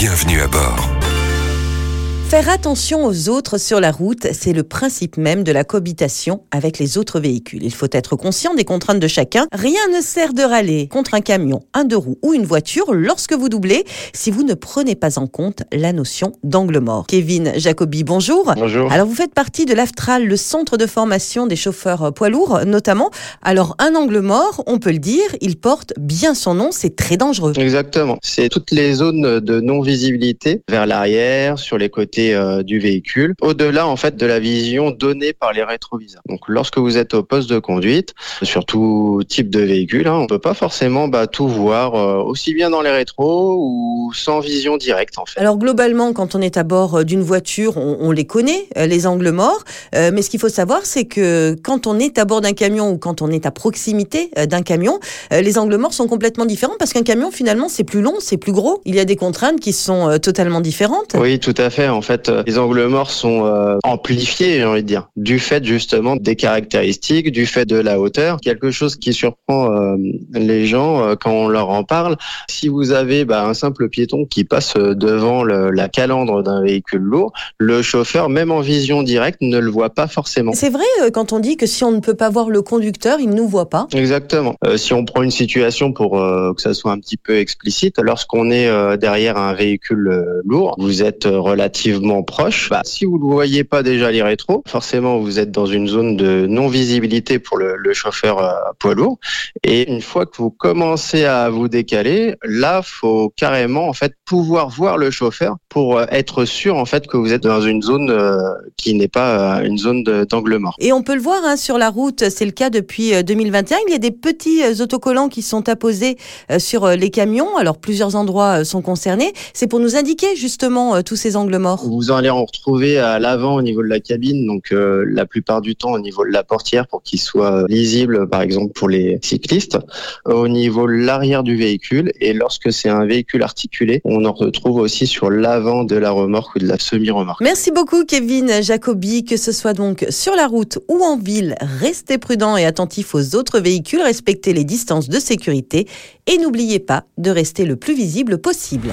Bienvenue à bord. Faire attention aux autres sur la route, c'est le principe même de la cohabitation avec les autres véhicules. Il faut être conscient des contraintes de chacun. Rien ne sert de râler contre un camion, un deux roues ou une voiture lorsque vous doublez si vous ne prenez pas en compte la notion d'angle mort. Kevin Jacobi, bonjour. Bonjour. Alors vous faites partie de l'AFTRAL, le centre de formation des chauffeurs poids lourds notamment. Alors un angle mort, on peut le dire, il porte bien son nom, c'est très dangereux. Exactement. C'est toutes les zones de non-visibilité vers l'arrière, sur les côtés euh, du véhicule, au-delà en fait de la vision donnée par les rétroviseurs. Donc lorsque vous êtes au poste de conduite, sur tout type de véhicule, hein, on peut pas forcément bah, tout voir, euh, aussi bien dans les rétros ou sans vision directe en fait. Alors globalement, quand on est à bord euh, d'une voiture, on, on, les connaît, les angles morts. Euh, mais ce qu'il faut savoir, c'est que quand on est à bord d'un camion ou quand on est à proximité d'un camion, les angles morts sont complètement différents parce qu'un camion finalement c'est plus long, c'est plus gros. Il y a des contraintes qui sont totalement différentes. Oui, tout à fait. En fait, euh, les angles morts sont euh, amplifiés, j'ai envie de dire, du fait justement des caractéristiques, du fait de la hauteur. Quelque chose qui surprend euh, les gens quand on leur en parle. Si vous avez bah, un simple piéton qui passe devant le, la calandre d'un véhicule lourd, le chauffeur, même en vision directe, ne le voit pas forcément. C'est vrai quand on dit que si on ne peut pas voir le conducteur, il ne nous voit pas. Exactement. Si on prend une situation pour que ça soit un petit peu explicite, lorsqu'on est derrière un véhicule lourd, vous êtes relativement proche. Bah, si vous ne voyez pas déjà les rétros, forcément vous êtes dans une zone de non-visibilité pour le, le chauffeur euh, poids lourd. Et une fois que vous commencez à vous décaler, là, faut carrément en fait pouvoir voir le chauffeur pour euh, être sûr en fait que vous êtes dans une zone euh, qui n'est pas une zone d'angle mort. Et on peut le voir hein, sur la route, c'est le cas depuis 2021. Il y a des petits autocollants qui sont apposés sur les camions. Alors plusieurs endroits sont concernés. C'est pour nous indiquer justement tous ces angles morts. Vous allez en retrouver à l'avant au niveau de la cabine, donc euh, la plupart du temps au niveau de la portière pour qu'il soit lisible, par exemple pour les cyclistes, au niveau de l'arrière du véhicule et lorsque c'est un véhicule articulé, on en retrouve aussi sur l'avant de la remorque ou de la semi-remorque. Merci beaucoup Kevin Jacobi, que ce soit donc sur la route ou en ville, restez prudent et attentif aux autres véhicules, respectez les distances de sécurité et n'oubliez pas de rester le plus visible possible.